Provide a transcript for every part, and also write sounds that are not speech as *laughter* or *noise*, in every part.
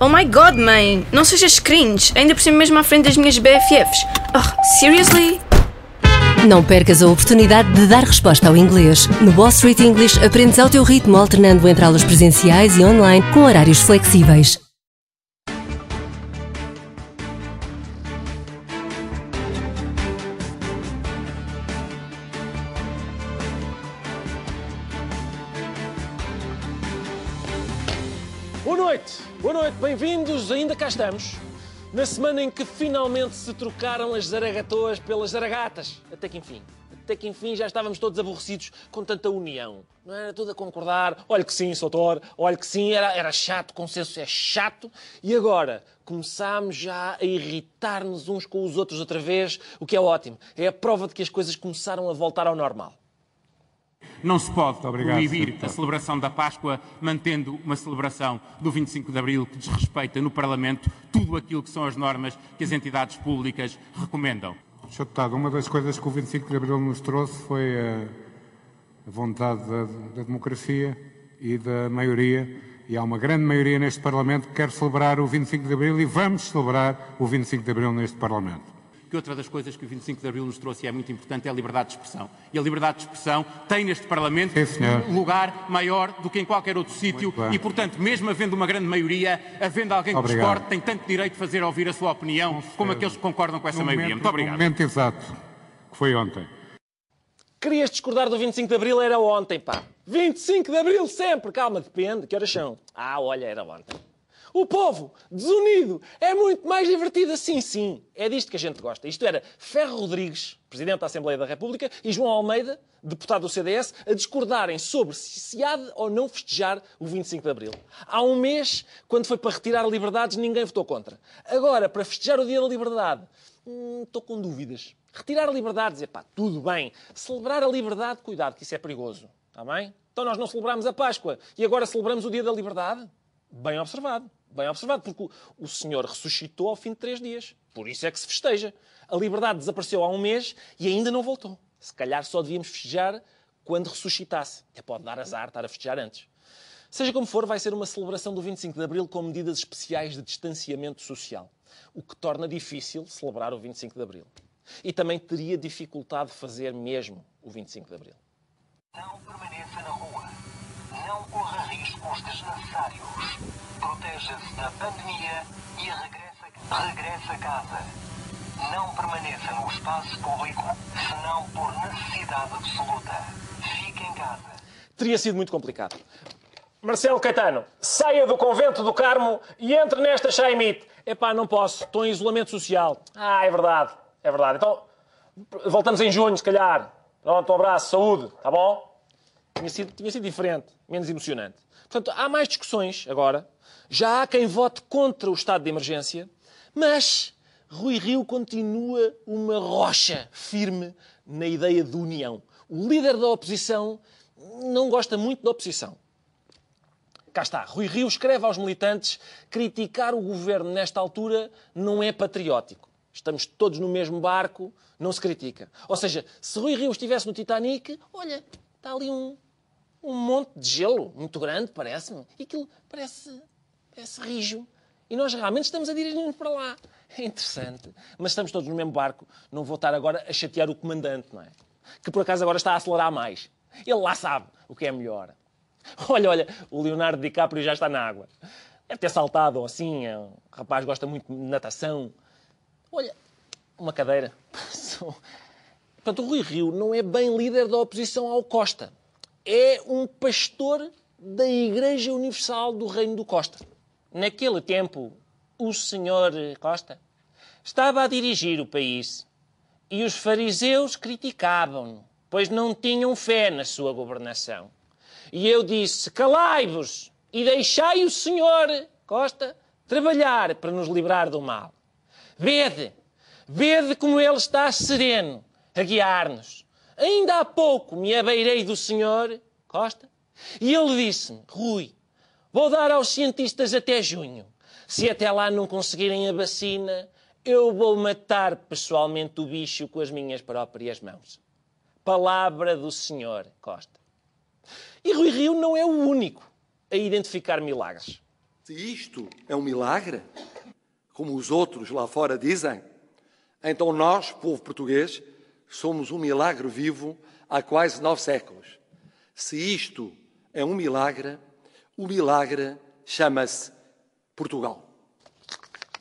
Oh my god, mãe! Não sejas cringe, ainda por cima mesmo à frente das minhas BFFs. Oh, seriously? Não percas a oportunidade de dar resposta ao inglês. No Wall Street English aprendes ao teu ritmo, alternando entre aulas presenciais e online com horários flexíveis. Estamos. Na semana em que finalmente se trocaram as zaragatoas pelas zaragatas. Até que enfim. Até que enfim já estávamos todos aborrecidos com tanta união. Não era tudo a concordar. Olha que sim, Soutor. Olha que sim, era, era chato. Consenso é chato. E agora começámos já a irritar-nos uns com os outros outra vez, o que é ótimo. É a prova de que as coisas começaram a voltar ao normal. Não se pode obrigado, proibir a celebração da Páscoa mantendo uma celebração do 25 de Abril que desrespeita no Parlamento tudo aquilo que são as normas que as entidades públicas recomendam. Sr. Deputado, uma das coisas que o 25 de Abril nos trouxe foi a, a vontade da, da democracia e da maioria, e há uma grande maioria neste Parlamento que quer celebrar o 25 de Abril e vamos celebrar o 25 de Abril neste Parlamento. Que outra das coisas que o 25 de Abril nos trouxe e é muito importante é a liberdade de expressão. E a liberdade de expressão tem neste Parlamento Sim, um lugar maior do que em qualquer outro sítio e, portanto, mesmo havendo uma grande maioria, havendo alguém que Obrigado. discorde, tem tanto direito de fazer ouvir a sua opinião como aqueles que concordam com essa No maioria. momento, Muito obrigado. No momento exato, que foi ontem. Querias discordar do 25 de Abril? Era ontem, pá. 25 de Abril sempre. Calma, depende. Que horas são? Ah, olha, era ontem. O povo, desunido, é muito mais divertido assim, sim. É disto que a gente gosta. Isto era Ferro Rodrigues, Presidente da Assembleia da República, e João Almeida, deputado do CDS, a discordarem sobre se há de ou não festejar o 25 de Abril. Há um mês, quando foi para retirar liberdades, ninguém votou contra. Agora, para festejar o Dia da Liberdade, hum, estou com dúvidas. Retirar liberdades, é pá, tudo bem. Celebrar a liberdade, cuidado, que isso é perigoso. Está bem? Então nós não celebramos a Páscoa e agora celebramos o Dia da Liberdade? Bem observado. Bem observado, porque o, Senhor ressuscitou ao fim de três dias. Por isso é que se festeja. A liberdade desapareceu há um mês e ainda não voltou. Se calhar só devíamos festejar quando ressuscitasse. Até pode dar azar estar a festejar antes. Seja como for, vai ser uma celebração do 25 de Abril com medidas especiais de distanciamento social, o que torna difícil celebrar o 25 de Abril. E também teria dificultade fazer mesmo o 25 de Abril. Não permaneça na rua. Não corra riscos desnecessários. Proteja-se da pandemia e regresse, regresse a casa. Não permaneça no espaço público, senão por necessidade absoluta. Fique em casa. Teria sido muito complicado. Marcelo Caetano, saia do convento do Carmo e entre nesta Chaimite. Epá, não posso, estou em isolamento social. Ah, é verdade, é verdade. Então, voltamos em junho, se calhar. Pronto, um abraço, saúde, tá bom? Tinha sido, tinha sido diferente, menos emocionante. Portanto, há mais discussões agora. Já há quem vote contra o estado de emergência, mas Rui Rio continua uma rocha firme na ideia de união. O líder da oposição não gosta muito da oposição. Cá está, Rui Rio escreve aos militantes criticar o governo nesta altura não é patriótico. Estamos todos no mesmo barco, não se critica. Ou seja, se Rui Rio estivesse no Titanic, olha, está ali um, um monte de gelo muito grande, parece-me. E aquilo parece, parece rijo. E nós realmente estamos a dirigir-nos para lá. É interessante. Mas estamos todos no mesmo barco. Não vou estar agora a chatear o comandante, não é? Que por acaso agora está a acelerar mais. Ele lá sabe o que é melhor. Olha, olha, o Leonardo DiCaprio já está na água. Deve ter saltado ou assim. é um rapaz gosta muito de natação. Olha, uma cadeira. *laughs* Portanto, o Rui Rio não é bem líder da oposição ao Costa. É um pastor da Igreja Universal do Reino do Costa. Naquele tempo, o senhor Costa estava a dirigir o país e os fariseus criticavam-no, pois não tinham fé na sua governação. E eu disse: Calai-vos e deixai o senhor Costa trabalhar para nos livrar do mal. Vede, vede como ele está sereno a guiar-nos. Ainda há pouco me abeirei do senhor Costa e ele disse-me: Rui, vou dar aos cientistas até junho. Se até lá não conseguirem a vacina, eu vou matar pessoalmente o bicho com as minhas próprias mãos. Palavra do senhor Costa. E Rui Rio não é o único a identificar milagres. Se isto é um milagre, como os outros lá fora dizem, então nós, povo português, somos um milagre vivo há quase nove séculos. Se isto é um milagre, o milagre chama-se Portugal.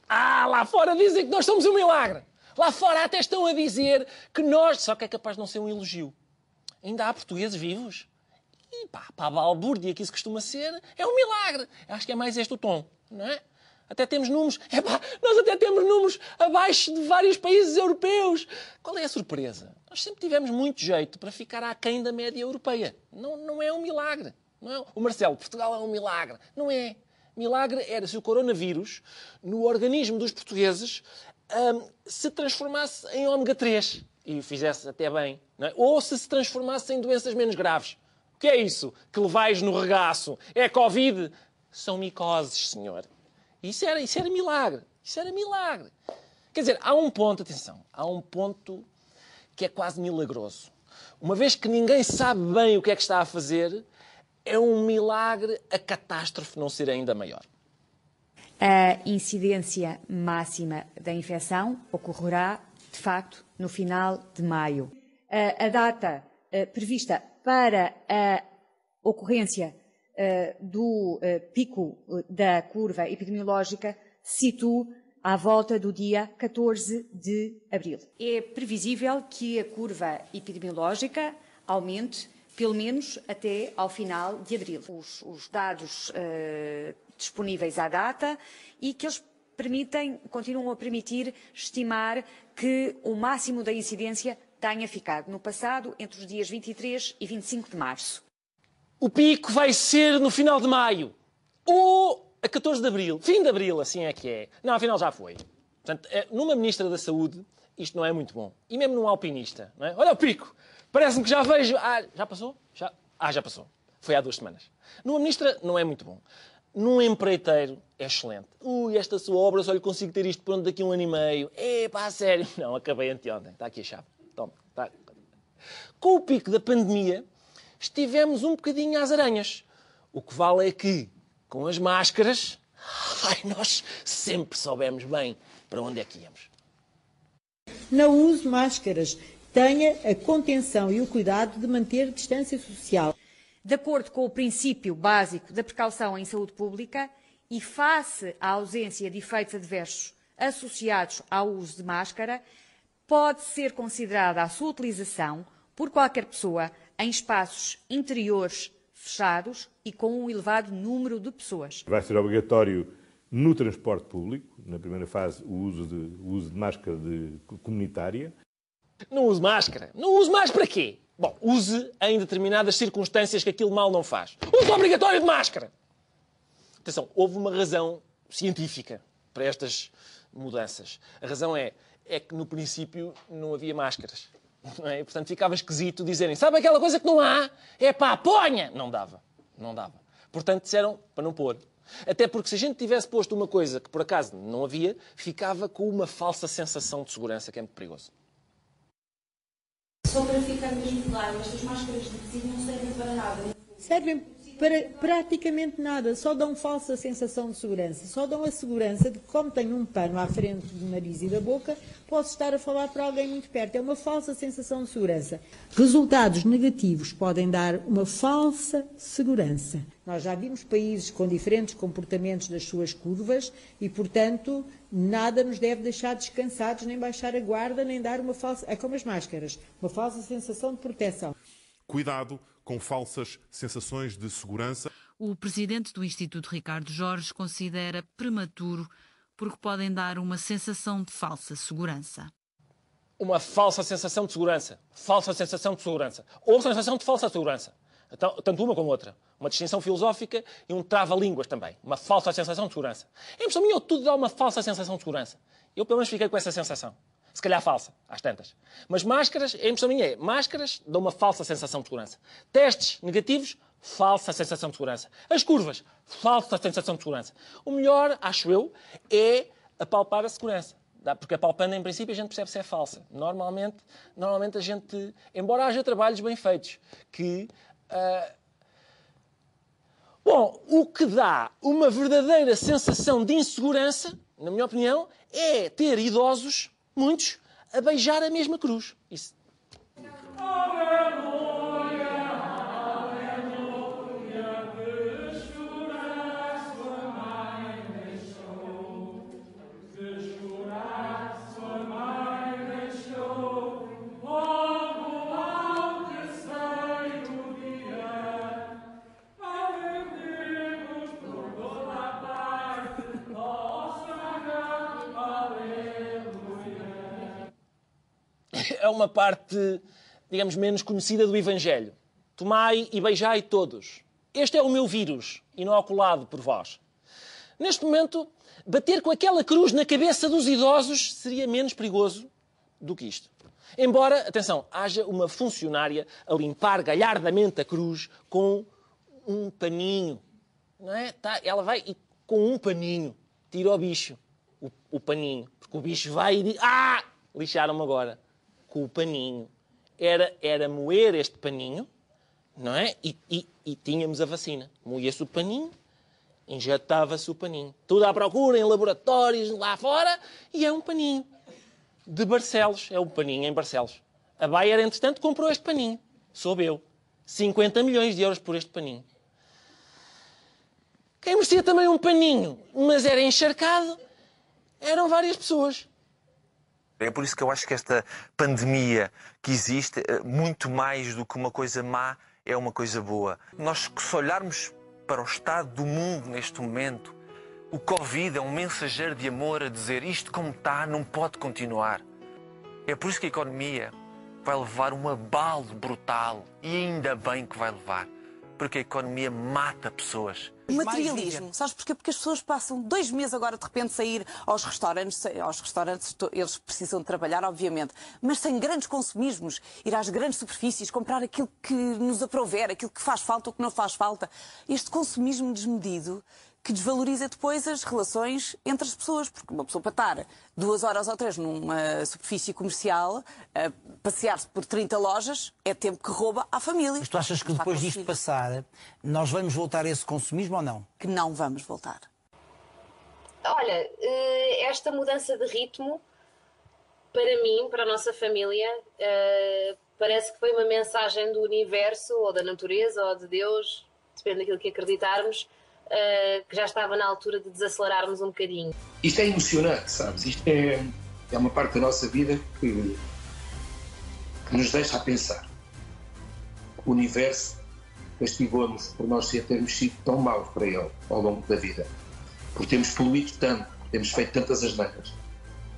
Ah, lá fora dizem que nós somos um milagre. Lá fora até estão a dizer que nós. Só que é capaz de não ser um elogio. Ainda há portugueses vivos. E pá, para a balbúrdia que isso costuma ser, é um milagre. Acho que é mais este o tom, não é? Até temos números. Epá, nós até temos números abaixo de vários países europeus. Qual é a surpresa? Nós sempre tivemos muito jeito para ficar aquém da média europeia. Não, não é um milagre. Não é? O Marcelo, Portugal é um milagre. Não é. Milagre era se o coronavírus, no organismo dos portugueses, hum, se transformasse em ômega 3 e fizesse até bem. É? Ou se se transformasse em doenças menos graves. O que é isso que levais no regaço? É Covid? São micoses, senhor. Isso era, isso era milagre. Isso era milagre. Quer dizer, há um ponto, atenção, há um ponto que é quase milagroso. Uma vez que ninguém sabe bem o que é que está a fazer, é um milagre a catástrofe não ser ainda maior. A incidência máxima da infecção ocorrerá, de facto, no final de maio. A data prevista para a ocorrência do pico da curva epidemiológica situa à volta do dia 14 de abril. É previsível que a curva epidemiológica aumente pelo menos até ao final de abril. Os, os dados uh, disponíveis à data e que eles permitem, continuam a permitir estimar que o máximo da incidência tenha ficado no passado entre os dias 23 e 25 de março. O pico vai ser no final de maio ou a 14 de abril, fim de abril, assim é que é. Não, afinal já foi. Portanto, é, numa Ministra da Saúde, isto não é muito bom. E mesmo num alpinista, não é? Olha o pico! Parece-me que já vejo. Ah, já passou? Já... Ah, já passou. Foi há duas semanas. Numa ministra não é muito bom. Num empreiteiro é excelente. Ui, esta sua obra só lhe consigo ter isto pronto daqui a um ano e meio. É, pá, sério. Não, acabei anteontem. Está aqui a chave. Toma. Está. Com o pico da pandemia, estivemos um bocadinho às aranhas. O que vale é que, com as máscaras, *laughs* ai, nós sempre soubemos bem para onde é que íamos. Não use máscaras tenha a contenção e o cuidado de manter distância social. De acordo com o princípio básico da precaução em saúde pública e face à ausência de efeitos adversos associados ao uso de máscara, pode ser considerada a sua utilização por qualquer pessoa em espaços interiores fechados e com um elevado número de pessoas. Vai ser obrigatório no transporte público, na primeira fase, o uso de, o uso de máscara de, comunitária. Não use máscara. Não use mais para quê? Bom, use em determinadas circunstâncias que aquilo mal não faz. Uso obrigatório de máscara. Atenção, houve uma razão científica para estas mudanças. A razão é, é que no princípio não havia máscaras. Não é? Portanto, ficava esquisito dizerem, sabe aquela coisa que não há? É pá, ponha! Não dava. Não dava. Portanto, disseram para não pôr. Até porque se a gente tivesse posto uma coisa que por acaso não havia, ficava com uma falsa sensação de segurança, que é muito perigoso. Só para ficar mesmo claro, estas máscaras de tecido não servem para nada. Servem para praticamente nada, só dão falsa sensação de segurança. Só dão a segurança de que, como tenho um pano à frente do nariz e da boca, posso estar a falar para alguém muito perto. É uma falsa sensação de segurança. Resultados negativos podem dar uma falsa segurança. Nós já vimos países com diferentes comportamentos das suas curvas e, portanto, nada nos deve deixar descansados, nem baixar a guarda, nem dar uma falsa. É como as máscaras, uma falsa sensação de proteção. Cuidado com falsas sensações de segurança. O presidente do Instituto Ricardo Jorge considera prematuro porque podem dar uma sensação de falsa segurança. Uma falsa sensação de segurança. Falsa sensação de segurança. Ou sensação de falsa segurança. Então, tanto uma como outra. Uma distinção filosófica e um trava-línguas também. Uma falsa sensação de segurança. Em impressão minha, tudo dá uma falsa sensação de segurança. Eu, pelo menos, fiquei com essa sensação. Se calhar falsa, às tantas. Mas máscaras, a impressão minha é, máscaras dão uma falsa sensação de segurança. Testes negativos, falsa sensação de segurança. As curvas, falsa sensação de segurança. O melhor, acho eu, é apalpar a segurança. Porque apalpando, em princípio, a gente percebe se é falsa. Normalmente, normalmente a gente, embora haja trabalhos bem feitos, que uh, Bom, o que dá uma verdadeira sensação de insegurança, na minha opinião, é ter idosos, muitos, a beijar a mesma cruz. Isso. *laughs* é uma parte, digamos, menos conhecida do Evangelho. Tomai e beijai todos. Este é o meu vírus, inoculado por vós. Neste momento, bater com aquela cruz na cabeça dos idosos seria menos perigoso do que isto. Embora, atenção, haja uma funcionária a limpar galhardamente a cruz com um paninho. Não é? Tá, ela vai e com um paninho tira o bicho, o, o paninho. Porque o bicho vai e diz: Ah! Lixaram-me agora com o paninho. Era, era moer este paninho, não é? E, e, e tínhamos a vacina. Moía-se o paninho, injetava-se o paninho. Tudo à procura em laboratórios lá fora e é um paninho. De Barcelos, é um paninho em Barcelos. A Bayer, entretanto, comprou este paninho. Soube eu. 50 milhões de euros por este paninho. Quem merecia também um paninho, mas era encharcado, eram várias pessoas. É por isso que eu acho que esta pandemia que existe, eh, muito mais do que uma coisa má, é uma coisa boa. Nós, se olharmos para o estado do mundo neste momento, o Covid é um mensageiro de amor a dizer isto como está não pode continuar. É por isso que a economia vai levar um abalo brutal e ainda bem que vai levar, porque a economia mata pessoas. Materialismo, sabes porquê? Porque as pessoas passam dois meses agora de repente sair aos restaurantes, aos restaurantes eles precisam de trabalhar, obviamente, mas sem grandes consumismos, ir às grandes superfícies, comprar aquilo que nos aprover, aquilo que faz falta ou que não faz falta. Este consumismo desmedido que desvaloriza depois as relações entre as pessoas, porque uma pessoa para estar duas horas ou três numa superfície comercial, a passear-se por 30 lojas, é tempo que rouba à família. Mas tu achas que depois disto passar, nós vamos voltar a esse consumismo ou não? Que não vamos voltar. Olha, eh, esta mudança de ritmo, para mim, para a nossa família, eh, parece que foi uma mensagem do universo, ou da natureza, ou de Deus, depende daquilo que acreditarmos, que já estava na altura de desacelerarmos um bocadinho. Isto é emocionante, sabes? Isto é, é uma parte da nossa vida que, que nos deixa a pensar. O universo castigou-nos por nós termos sido tão maus para ele ao longo da vida, por termos poluído tanto, por termos feito tantas asneiras,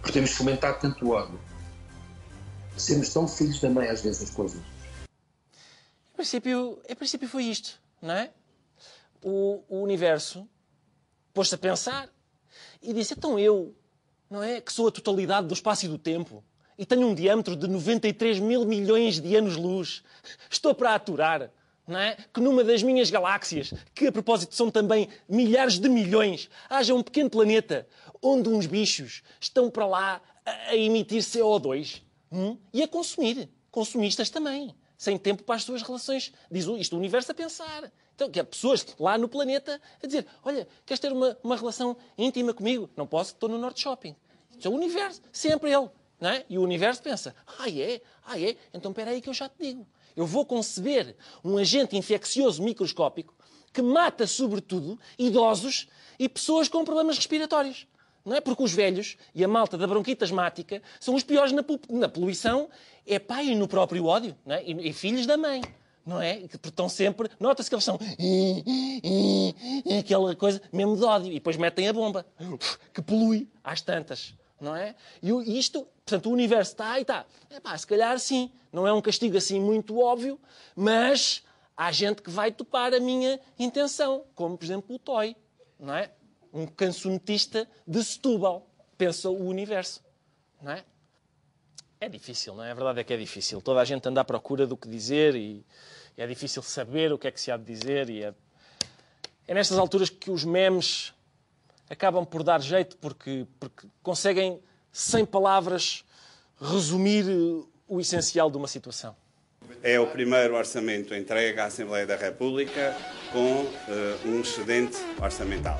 por termos fomentado tanto ódio. Sermos tão filhos da mãe às vezes as coisas. Em princípio, em princípio foi isto, não é? O, o universo pôs-se a pensar e disse: então eu, não é? Que sou a totalidade do espaço e do tempo e tenho um diâmetro de 93 mil milhões de anos-luz. Estou para aturar. É? Que numa das minhas galáxias, que a propósito são também milhares de milhões, haja um pequeno planeta onde uns bichos estão para lá a, a emitir CO2 hum? e a consumir. Consumistas também. Sem tempo para as suas relações. Diz isto o universo a pensar. Então, que há pessoas lá no planeta a dizer: Olha, queres ter uma, uma relação íntima comigo? Não posso, estou no Norte Shopping. Isto é o universo, sempre ele. Não é? E o universo pensa: Ah, é? Ah, é? Então espera aí que eu já te digo. Eu vou conceber um agente infeccioso microscópico que mata, sobretudo, idosos e pessoas com problemas respiratórios. Não é? Porque os velhos e a malta da bronquite asmática são os piores na, na poluição, é pai no próprio ódio, não é? e, e filhos da mãe não é? Porque estão sempre. Nota-se que eles são. aquela coisa mesmo de ódio. E depois metem a bomba, que polui às tantas, não é? E isto, portanto, o universo está e está. É pá, se calhar sim. Não é um castigo assim muito óbvio, mas há gente que vai topar a minha intenção, como por exemplo o Toy, não é? Um cancionetista de Setúbal. Pensa o universo, não é? É difícil, não é? A verdade é que é difícil. Toda a gente anda à procura do que dizer e é difícil saber o que é que se há de dizer. E é... é nestas alturas que os memes acabam por dar jeito porque, porque conseguem, sem palavras, resumir o essencial de uma situação. É o primeiro orçamento entregue à Assembleia da República com eh, um excedente orçamental.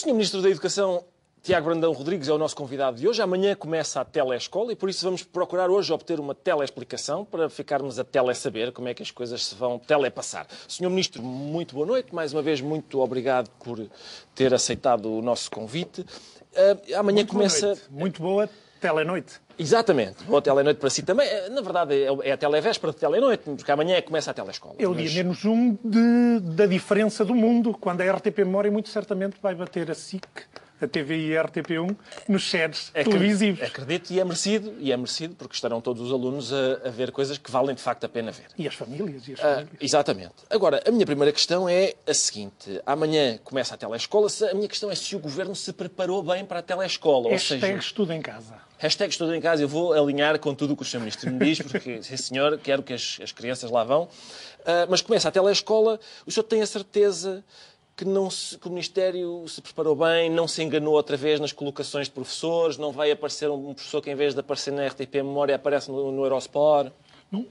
Sr. Ministro da Educação, Tiago Brandão Rodrigues, é o nosso convidado de hoje. Amanhã começa a telescola e por isso vamos procurar hoje obter uma teleexplicação para ficarmos a telesaber como é que as coisas se vão telepassar. Sr. Ministro, muito boa noite. Mais uma vez, muito obrigado por ter aceitado o nosso convite. Uh, amanhã muito começa. Boa muito boa telenoite. Exatamente. Boa telenoite para si também. Na verdade, é a televéspera de telenoite, porque amanhã começa a telescola. É o dia menos um de, da diferença do mundo, quando a RTP Memória muito certamente vai bater a SIC, a TVI e a RTP1 nos é televisivos. Acredito, e é merecido, e é merecido, porque estarão todos os alunos a, a, ver coisas que valem de facto a pena ver. E as famílias. E as ah, famílias. exatamente. Agora, a minha primeira questão é a seguinte. Amanhã começa a telescola. A minha questão é se o Governo se preparou bem para a telescola. Hashtag ou seja, estudo em casa. Hashtag estudo em casa. Eu vou alinhar com tudo o que o Sr. Ministro me diz, porque, sim senhor, quero que as, as crianças lá vão. Uh, mas começa a telescola. O senhor tem a certeza que, não se, que o Ministério se preparou bem, não se enganou outra vez nas colocações de professores, não vai aparecer um professor que, em vez de aparecer na RTP Memória, aparece no, no Eurosport? Não,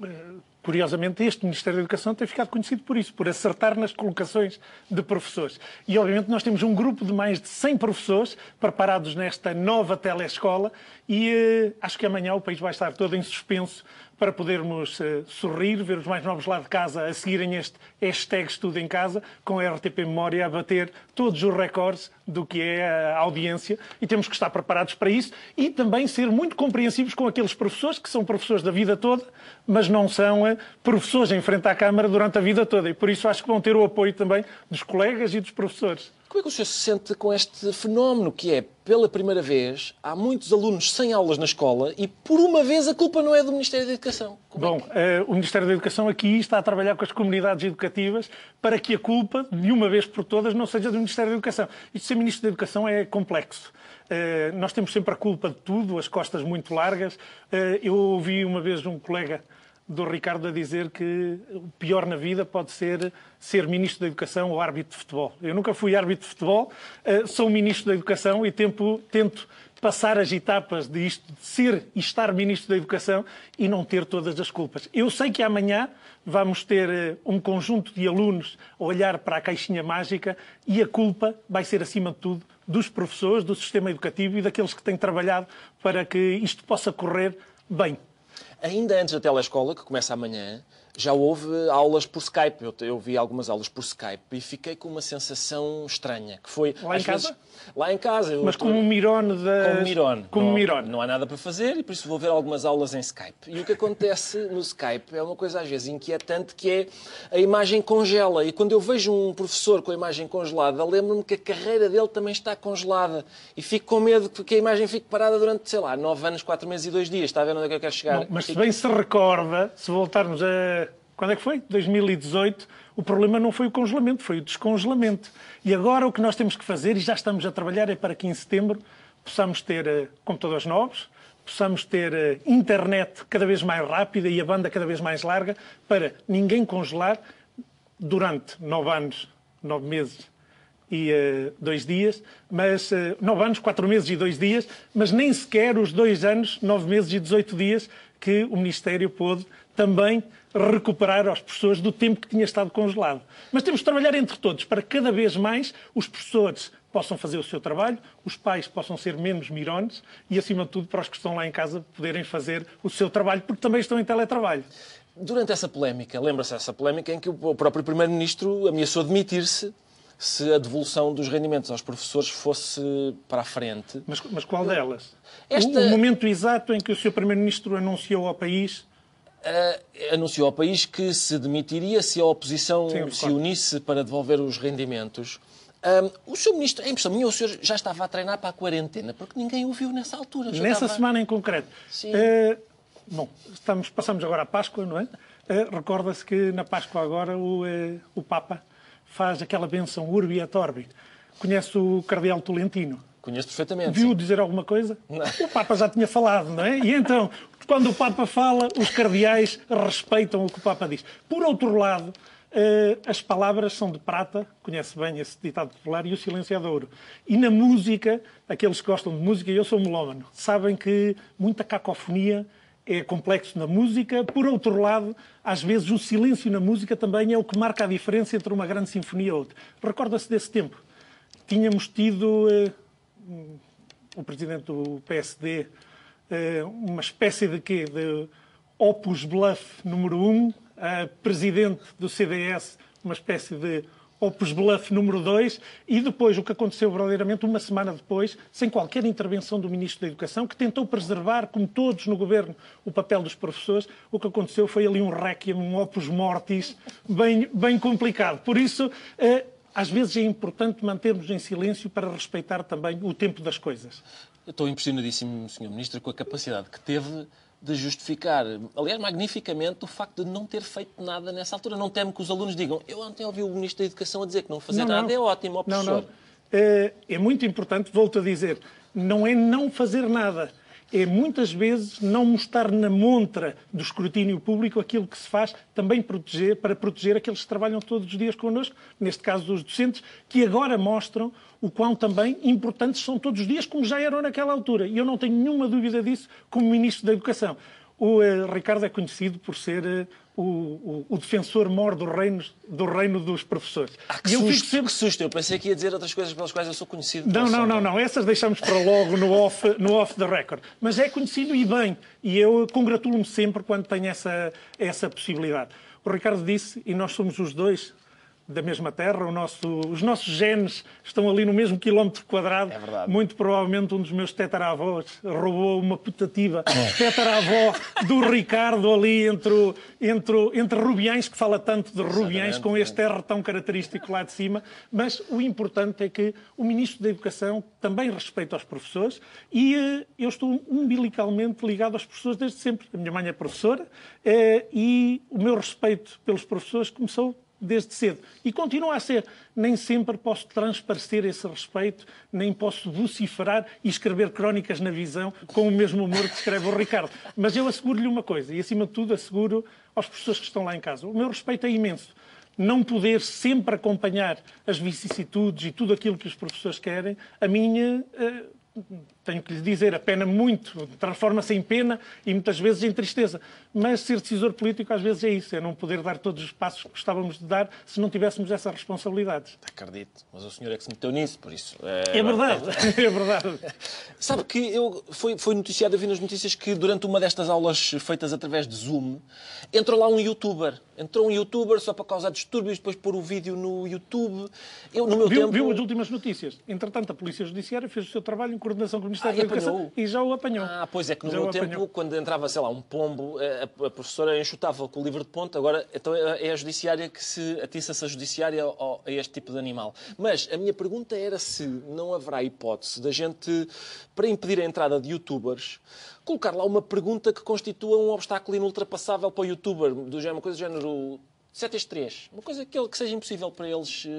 curiosamente, este Ministério da Educação tem ficado conhecido por isso, por acertar nas colocações de professores. E, obviamente, nós temos um grupo de mais de 100 professores preparados nesta nova telescola e eh, acho que amanhã o país vai estar todo em suspenso para podermos uh, sorrir, ver os mais novos lá de casa a seguirem este hashtag Estudo em Casa, com a RTP Memória a bater todos os recordes do que é a audiência e temos que estar preparados para isso e também ser muito compreensivos com aqueles professores que são professores da vida toda, mas não são uh, professores em frente à Câmara durante a vida toda e por isso acho que vão ter o apoio também dos colegas e dos professores. Como é que o senhor se sente com este fenómeno que é, pela primeira vez, há muitos alunos sem aulas na escola e, por uma vez, a culpa não é do Ministério da Educação? Como Bom, é que... uh, o Ministério da Educação aqui está a trabalhar com as comunidades educativas para que a culpa, de uma vez por todas, não seja do Ministério da Educação. Isto ser Ministro da Educação é complexo. Uh, nós temos sempre a culpa de tudo, as costas muito largas. Uh, eu ouvi uma vez um colega do Ricardo a dizer que o pior na vida pode ser ser Ministro da Educação ou árbitro de futebol. Eu nunca fui árbitro de futebol, uh, sou Ministro da Educação e tempo, tento passar as etapas de isto, de ser e estar Ministro da Educação e não ter todas as culpas. Eu sei que amanhã vamos ter uh, um conjunto de alunos a olhar para a caixinha mágica e a culpa vai ser, acima de tudo, dos professores, do sistema educativo e daqueles que têm trabalhado para que isto possa correr bem. Ainda antes da telescola, que começa amanhã, já houve aulas por Skype. Eu, eu, vi algumas aulas por Skype e fiquei com uma sensação estranha, que foi... Lá em casa? Vezes, lá em casa. Mas como um mirone da... Como mirone. Como não, mirone. Não há nada para fazer e por isso vou ver algumas aulas em Skype. E o que acontece *laughs* no Skype é uma coisa às vezes inquietante, que é a imagem congela. E quando eu vejo um professor com a imagem congelada, lembro-me que a carreira dele também está congelada. E fico com medo que a imagem fique parada durante, sei lá, nove anos, quatro meses e dois dias. Está a ver onde é que eu quero chegar? Não, mas se bem se recorda, se voltarmos a quando é que foi? 2018. O problema não foi o congelamento, foi o descongelamento. E agora o que nós temos que fazer, e já estamos a trabalhar, é para que em setembro possamos ter uh, computadores novos, possamos ter uh, internet cada vez mais rápida e a banda cada vez mais larga, para ninguém congelar durante nove anos, nove meses e uh, dois dias, mas uh, nove anos, quatro meses e dois dias, mas nem sequer os dois anos, nove meses e dezoito dias que o Ministério pôde também recuperar aos professores do tempo que tinha estado congelado. Mas temos de trabalhar entre todos para cada vez mais os professores possam fazer o seu trabalho, os pais possam ser menos mirones e, acima de tudo, para os que estão lá em casa poderem fazer o seu trabalho, porque também estão em teletrabalho. Durante essa polémica, lembra-se dessa polémica em que o próprio Primeiro-Ministro ameaçou demitir-se se a devolução dos rendimentos aos professores fosse para a frente. Mas, mas qual delas? Esta... O, o momento exato em que o Sr. Primeiro-Ministro anunciou ao país Uh, anunciou ao país que se demitiria se a oposição Sim, se unisse para devolver os rendimentos. Uh, o Sr. Ministro, é impressão minha, o senhor já estava a treinar para a quarentena, porque ninguém o viu nessa altura. Nessa estava... semana em concreto. Sim. Uh, bom, estamos, passamos agora a Páscoa, não é? Recorda-se que na Páscoa agora o, o Papa faz aquela benção Urbi et Orbi. Conhece o Cardeal Tolentino? Conheço perfeitamente. Viu sim. dizer alguma coisa? Não. O Papa já tinha falado, não é? E então, quando o Papa fala, os cardeais respeitam o que o Papa diz. Por outro lado, eh, as palavras são de prata, conhece bem esse ditado popular, e o silêncio é de ouro. E na música, aqueles que gostam de música, eu sou melómano, sabem que muita cacofonia é complexo na música. Por outro lado, às vezes o silêncio na música também é o que marca a diferença entre uma grande sinfonia e outra. Recorda-se desse tempo. Tínhamos tido eh, o presidente do PSD eh, uma espécie de quê? De opus bluff número um, presidente do CDS uma espécie de Opus Bluff número 2 e depois o que aconteceu verdadeiramente uma semana depois, sem qualquer intervenção do Ministro da Educação, que tentou preservar, como todos no Governo, o papel dos professores, o que aconteceu foi ali um requiem, um Opus Mortis, bem, bem complicado. Por isso, eh, às vezes é importante mantermos em silêncio para respeitar também o tempo das coisas. Eu estou impressionadíssimo, Sr. Ministro, com a capacidade que teve de justificar, aliás, magnificamente, o facto de não ter feito nada nessa altura. Não temo que os alunos digam. Eu ontem ouvi o Ministro da Educação a dizer que não fazer não, nada não. é ótimo ao professor. Não, não. É, é muito importante, volto a dizer, não é não fazer nada é muitas vezes não mostrar na montra do escrutínio público aquilo que se faz também proteger, para proteger aqueles que trabalham todos os dias connosco, neste caso os docentes, que agora mostram o quão também importantes são todos os dias, como já eram naquela altura. E eu não tenho nenhuma dúvida disso como Ministro da Educação. O uh, Ricardo é conhecido por ser uh, o, o, o, defensor mor do reino, do reino dos professores. Ah, que, susto, sempre... que susto! Eu pensei que ia dizer outras coisas pelas quais eu sou conhecido. Não, não, não, não. Essas deixamos para logo no off, *laughs* no off the record. Mas é conhecido e bem. E eu congratulo-me sempre quando tenho essa, essa possibilidade. O Ricardo disse, e nós somos os dois da mesma terra, nosso, os nossos genes estão ali no mesmo quilómetro quadrado. É verdade. Muito provavelmente um dos meus tetaravós roubou uma putativa tetaravó do Ricardo ali entre, entre, entre Rubiães, que fala tanto de Rubiães, com este R tão característico lá de cima. Mas o importante é que o Ministro da Educação também respeita os professores e eh, eu estou umbilicalmente ligado aos professores desde sempre. A minha mãe é professora eh, e o meu respeito pelos professores começou desde cedo. E continua a ser. Nem sempre posso transparecer esse respeito, nem posso vociferar e escrever crónicas na visão com o mesmo humor que escreve o Ricardo. Mas eu asseguro-lhe uma coisa, e acima de tudo asseguro aos professores que estão lá em casa. O meu respeito é imenso. Não poder sempre acompanhar as vicissitudes e tudo aquilo que os professores querem, a minha. Uh, tenho que lhe dizer, a pena muito, transforma-se em pena e muitas vezes em tristeza. Mas ser decisor político às vezes é isso, é não poder dar todos os passos que gostávamos de dar se não tivéssemos essas responsabilidades. Acredito, mas o senhor é que se meteu nisso, por isso. É, é verdade, *laughs* é verdade. *laughs* Sabe que eu, foi, foi noticiado, eu vi nas notícias que durante uma destas aulas feitas através de Zoom, entrou lá um youtuber. Entrou um youtuber só para causar distúrbios, depois pôr o vídeo no YouTube. Eu, no meu viu, tempo... viu as últimas notícias. Entretanto, a Polícia Judiciária fez o seu trabalho em coordenação com Ministério ah, da Educação e já o apanhou. Ah, pois é que no já meu tempo, apanhou. quando entrava, sei lá, um pombo, a, a professora enxutava com o livro de ponta, agora então é, é a judiciária que se atiça-se a judiciária a este tipo de animal. Mas a minha pergunta era se não haverá hipótese da gente, para impedir a entrada de youtubers, colocar lá uma pergunta que constitua um obstáculo inultrapassável para o youtuber, do género, uma coisa do género 7 vezes 3. Uma coisa que, que seja impossível para eles uh,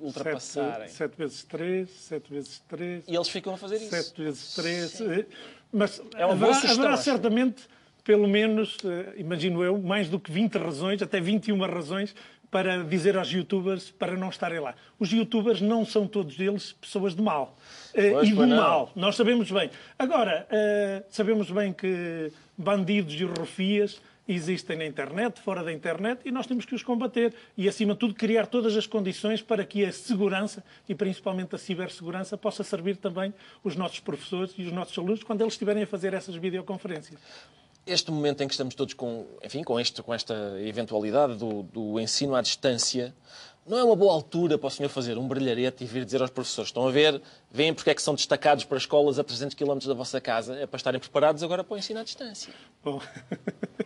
ultrapassarem. 7, vezes 3, 7 vezes 3. E eles ficam a fazer isso. 7 vezes 3. Sim. Eh, mas é haverá, haverá certamente, pelo menos, uh, imagino eu, mais do que 20 razões, até 21 razões, para dizer aos youtubers para não estarem lá. Os youtubers não são todos eles pessoas de mal. Uh, e do mal. Nós sabemos bem. Agora, sabemos bem que bandidos e rufias existem na internet, fora da internet, e nós temos que os combater. E, acima de tudo, criar todas as condições para que a segurança, e principalmente a cibersegurança, possa servir também os nossos professores e os nossos alunos quando eles estiverem a fazer essas videoconferências este momento em que estamos todos com, enfim, com, este, com esta eventualidade do, do, ensino à distância, não é uma boa altura para o senhor fazer um brilharete e vir dizer aos professores: estão a ver, veem porque é que são destacados para escolas a 300 km da vossa casa, é para estarem preparados agora para o ensino à distância. Bom, *laughs*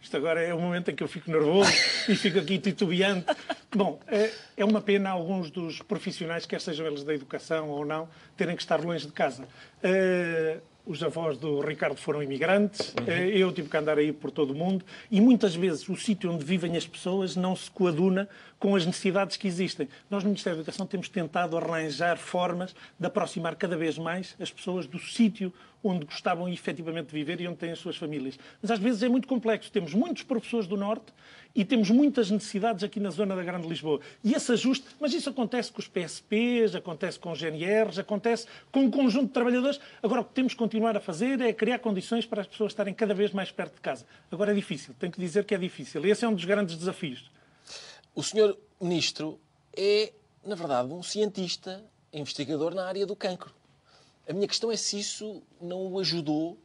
isto agora é o momento em que eu fico nervoso e fico aqui titubeante. Bom, é, é uma pena alguns dos profissionais, quer sejam eles da educação ou não, terem que estar longe de casa. Uh, os avós do Ricardo foram imigrantes, uhum. Eh, eu tive que andar aí por todo o mundo e muitas vezes o sítio onde vivem as pessoas não se coaduna com as necessidades que existem. Nós no Ministério da Educação temos tentado arranjar formas de aproximar cada vez mais as pessoas do sítio onde gostavam efetivamente de viver e onde têm as suas famílias. Mas às vezes é muito complexo. Temos muitos professores do Norte e temos muitas necessidades aqui na zona da Grande Lisboa. E esse ajuste, mas isso acontece com os PSPs, acontece com os GNRs, acontece com um conjunto de trabalhadores. Agora, o que temos que continuar a fazer é criar condições para as pessoas estarem cada vez mais perto de casa. Agora é difícil, tenho que dizer que é difícil. Esse é um dos grandes desafios. O senhor ministro é, na verdade, um cientista, investigador na área do cancro. A minha questão é se isso não o ajudou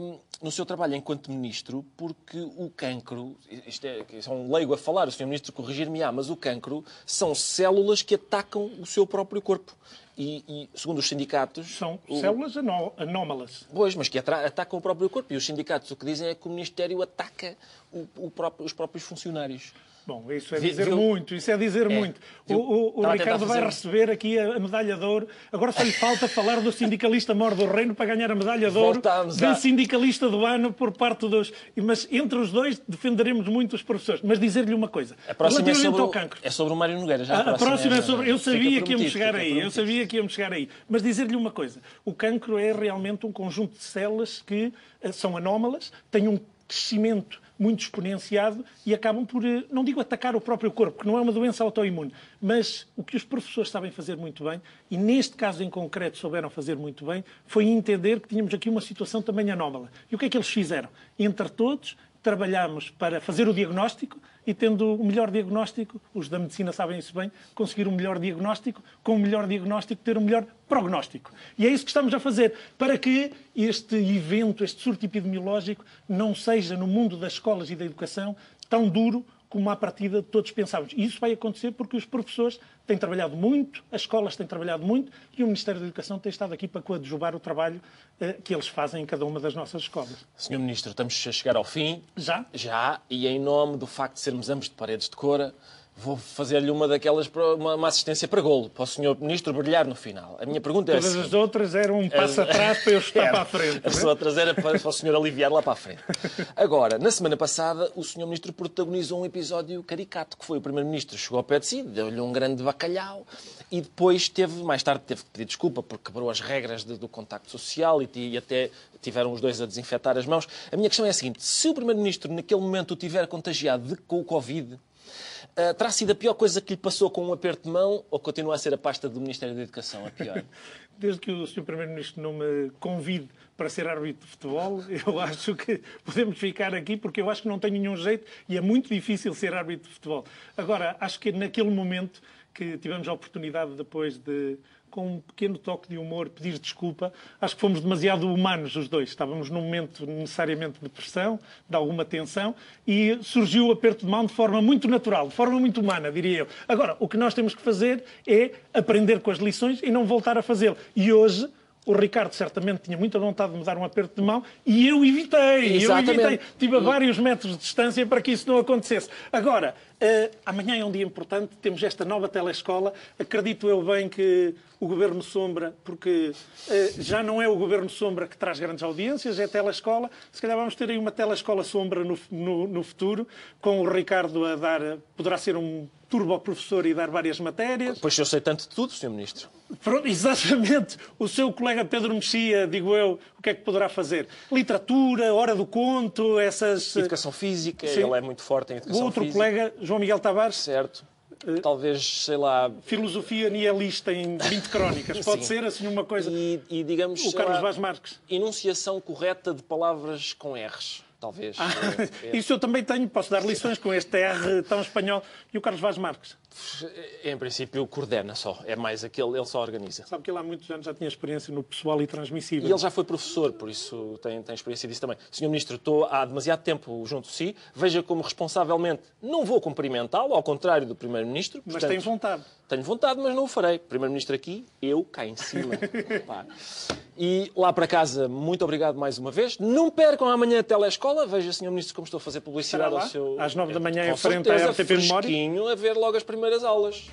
um, no seu trabalho enquanto ministro, porque o cancro, isto é, isto é um leigo a falar, o senhor ministro corrigir-me-á, mas o cancro são células que atacam o seu próprio corpo. E, e segundo os sindicatos... São o... células anó anómalas. Pois, mas que atacam o próprio corpo. E os sindicatos o que dizem é que o Ministério ataca o, o próprio, os próprios funcionários. Bom, isso é dizer muito, isso é dizer é. muito. O, o, o Ricardo vai receber aqui a, a, medalha de ouro. Agora só lhe falta falar do sindicalista mor do reino para ganhar a medalha de ouro de a... sindicalista do ano por parte dos... Mas entre os dois defenderemos muito os professores. Mas dizer-lhe uma coisa. A próxima é sobre, o, cancro. é sobre o Mário Nogueira. Já a, a próxima é, é sobre... Eu sabia que íamos chegar aí. Eu sabia que íamos chegar aí. Mas dizer-lhe uma coisa. O cancro é realmente um conjunto de células que eh, são anómalas, têm um crescimento muito exponenciado e acabam por, eh, não digo atacar o próprio corpo, que não é uma doença autoimune, mas o que os professores sabem fazer muito bem, e neste caso em concreto souberam fazer muito bem, foi entender que tínhamos aqui uma situação também anómala. E o que é que eles fizeram? Entre todos, trabalhamos para fazer o diagnóstico e, tendo o melhor diagnóstico, os da medicina sabem isso bem, conseguir o um melhor diagnóstico, com o melhor diagnóstico ter o um melhor prognóstico. E é isso que estamos a fazer, para que este evento, este surto epidemiológico, não seja no mundo das escolas e da educação tão duro como à partida todos pensávamos. E isso vai acontecer porque os professores têm trabalhado muito, as escolas têm trabalhado muito e o Ministério da Educação tem estado aqui para coadjuvar o trabalho eh, que eles fazem em cada uma das nossas escolas. Senhor Ministro, estamos a chegar ao fim. Já? Já, e em nome do facto de sermos ambos de paredes de cora, vou fazer-lhe uma daquelas, uma, uma, assistência para golo, para o Sr. Ministro brilhar no final. A minha pergunta é Todas as outras eram um passo as... atrás para eu estar era. *laughs* para a frente. As é? outras era para, para o Sr. aliviar lá para a frente. Agora, na semana passada, o Sr. Ministro protagonizou um episódio caricato, que foi o Primeiro-Ministro chegou ao pé de si, deu-lhe um grande bacalhau e depois teve, mais tarde, teve que pedir desculpa porque quebrou as regras de, do contacto social e, e até tiveram os dois a desinfetar as mãos. A minha questão é a seguinte, se o Primeiro-Ministro naquele momento o tiver contagiado de, com o Covid, Uh, terá sido a pior coisa que lhe passou com um aperto de mão ou continua a ser a pasta do Ministério da Educação a pior? *laughs* Desde que o Sr. Primeiro-Ministro não me convide para ser árbitro de futebol, *laughs* eu acho que podemos ficar aqui porque eu acho que não tenho nenhum jeito e é muito difícil ser árbitro de futebol. Agora, acho que naquele momento que tivemos a oportunidade depois de com um pequeno toque de humor, pedir desculpa. Acho que fomos demasiado humanos os dois. Estávamos num momento necessariamente de pressão, de alguma tensão, e surgiu o aperto de mão de forma muito natural, de forma muito humana, diria eu. Agora, o que nós temos que fazer é aprender com as lições e não voltar a fazê-lo. E hoje o Ricardo certamente tinha muita vontade de me dar um aperto de mão e eu evitei. Exatamente. Eu evitei. Tive a vários metros de distância para que isso não acontecesse. Agora, uh, amanhã é um dia importante. Temos esta nova telescola. Acredito eu bem que o Governo Sombra, porque uh, já não é o Governo Sombra que traz grandes audiências, é a telescola. Se calhar vamos ter aí uma telescola sombra no, no, no futuro, com o Ricardo a dar. Poderá ser um turbo-professor e dar várias matérias. Pois eu sei tanto de tudo, Sr. Ministro. Pronto, *laughs* exatamente. O seu colega Pedro Mexia, digo eu, o que é que poderá fazer? Literatura, hora do conto, essas... Educação física, Sim. ele é muito forte em educação o outro física. colega, João Miguel Tavares. Certo. Uh, Talvez, sei lá... Filosofia nihilista em 20 crónicas. *laughs* Pode ser, assim, uma coisa... E, e digamos... O Carlos Vaz Marques. Enunciação correta de palavras com R's talvez. Ah, é, é... Isso eu também tenho, posso dar lições com este R tão espanhol. E o Carlos Vaz Marques? Em princípio, coordena só. É mais aquele, ele só organiza. Sabe que ele há muitos anos já tinha experiência no pessoal e transmissível. E ele já foi professor, por isso tem, tem experiência disso também. Senhor Ministro, estou há demasiado tempo junto de si. Veja como responsavelmente não vou cumprimentá-lo, ao contrário do Primeiro-Ministro. Mas tem vontade. Tenho vontade, mas não o farei. Primeiro-Ministro aqui, eu cá em cima. *laughs* e lá para casa, muito obrigado mais uma vez. Não percam amanhã a telescola. Veja, Senhor Ministro, como estou a fazer publicidade ao seu... Às nove da manhã, em frente à RTP Memória. a ver logo as primeiras primeiras aulas.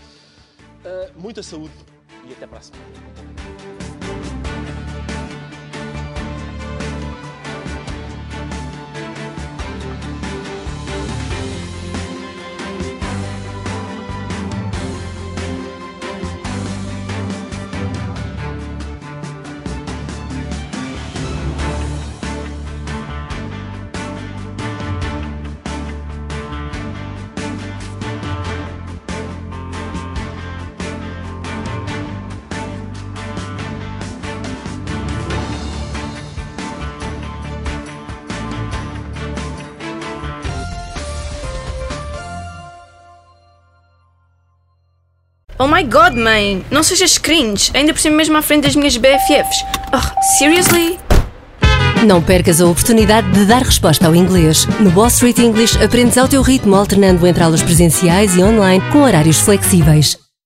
Uh, muita saúde e até para a semana. My god, mãe! Não sejas cringe, ainda por cima mesmo à frente das minhas BFFs. Oh, seriously? Não percas a oportunidade de dar resposta ao inglês. No Wall Street English aprendes ao teu ritmo, alternando entre aulas presenciais e online com horários flexíveis.